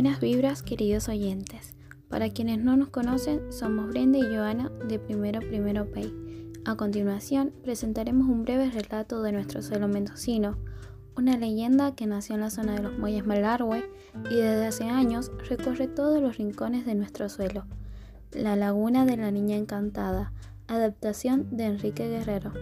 Buenas vibras, queridos oyentes. Para quienes no nos conocen, somos Brenda y Joana de Primero Primero Pay. A continuación, presentaremos un breve relato de nuestro suelo mendocino, una leyenda que nació en la zona de los Muelles Malargüe y desde hace años recorre todos los rincones de nuestro suelo. La Laguna de la Niña Encantada, adaptación de Enrique Guerrero.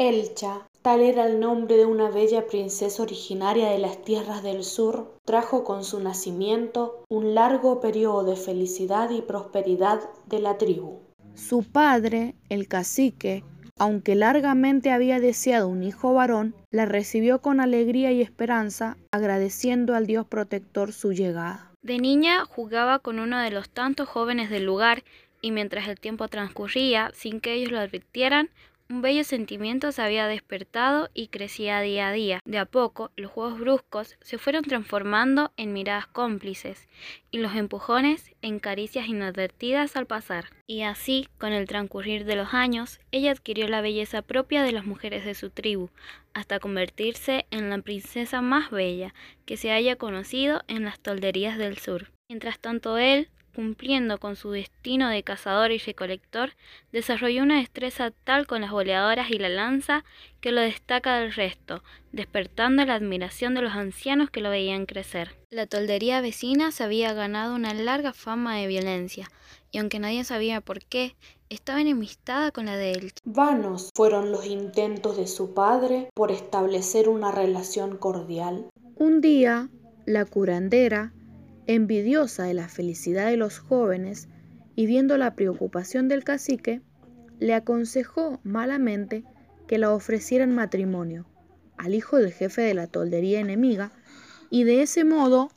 Elcha, tal era el nombre de una bella princesa originaria de las tierras del sur, trajo con su nacimiento un largo periodo de felicidad y prosperidad de la tribu. Su padre, el cacique, aunque largamente había deseado un hijo varón, la recibió con alegría y esperanza, agradeciendo al Dios protector su llegada. De niña jugaba con uno de los tantos jóvenes del lugar y mientras el tiempo transcurría, sin que ellos lo advirtieran, un bello sentimiento se había despertado y crecía día a día. De a poco, los juegos bruscos se fueron transformando en miradas cómplices y los empujones en caricias inadvertidas al pasar. Y así, con el transcurrir de los años, ella adquirió la belleza propia de las mujeres de su tribu, hasta convertirse en la princesa más bella que se haya conocido en las tolderías del sur. Mientras tanto él, cumpliendo con su destino de cazador y recolector, desarrolló una destreza tal con las boleadoras y la lanza que lo destaca del resto, despertando la admiración de los ancianos que lo veían crecer. La toldería vecina se había ganado una larga fama de violencia, y aunque nadie sabía por qué, estaba enemistada con la de él. Vanos fueron los intentos de su padre por establecer una relación cordial. Un día, la curandera envidiosa de la felicidad de los jóvenes y viendo la preocupación del cacique, le aconsejó malamente que la ofrecieran matrimonio al hijo del jefe de la toldería enemiga y de ese modo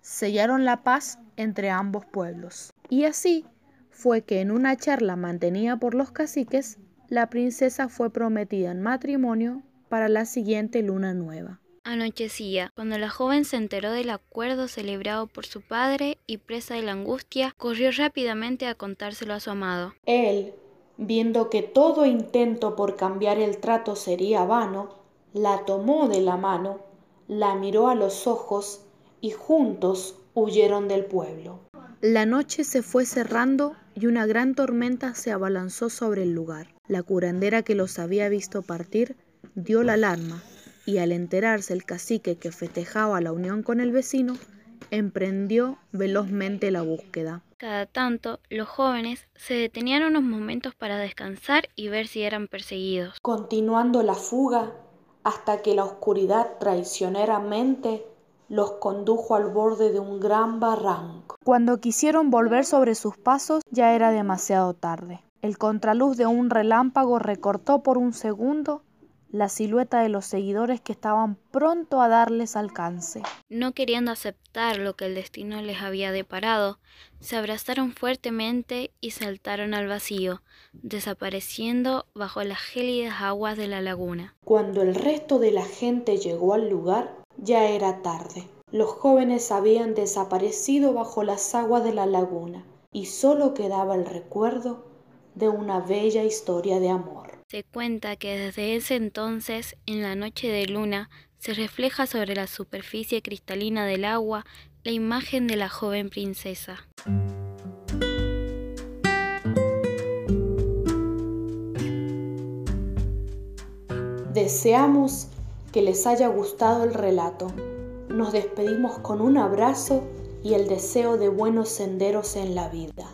sellaron la paz entre ambos pueblos. Y así fue que en una charla mantenida por los caciques, la princesa fue prometida en matrimonio para la siguiente luna nueva. Anochecía, cuando la joven se enteró del acuerdo celebrado por su padre y presa de la angustia, corrió rápidamente a contárselo a su amado. Él, viendo que todo intento por cambiar el trato sería vano, la tomó de la mano, la miró a los ojos y juntos huyeron del pueblo. La noche se fue cerrando y una gran tormenta se abalanzó sobre el lugar. La curandera que los había visto partir dio la alarma y al enterarse el cacique que festejaba la unión con el vecino, emprendió velozmente la búsqueda. Cada tanto, los jóvenes se detenían unos momentos para descansar y ver si eran perseguidos. Continuando la fuga hasta que la oscuridad traicioneramente los condujo al borde de un gran barranco. Cuando quisieron volver sobre sus pasos ya era demasiado tarde. El contraluz de un relámpago recortó por un segundo la silueta de los seguidores que estaban pronto a darles alcance. No queriendo aceptar lo que el destino les había deparado, se abrazaron fuertemente y saltaron al vacío, desapareciendo bajo las gélidas aguas de la laguna. Cuando el resto de la gente llegó al lugar, ya era tarde. Los jóvenes habían desaparecido bajo las aguas de la laguna y solo quedaba el recuerdo de una bella historia de amor. Se cuenta que desde ese entonces, en la noche de luna, se refleja sobre la superficie cristalina del agua la imagen de la joven princesa. Deseamos que les haya gustado el relato. Nos despedimos con un abrazo y el deseo de buenos senderos en la vida.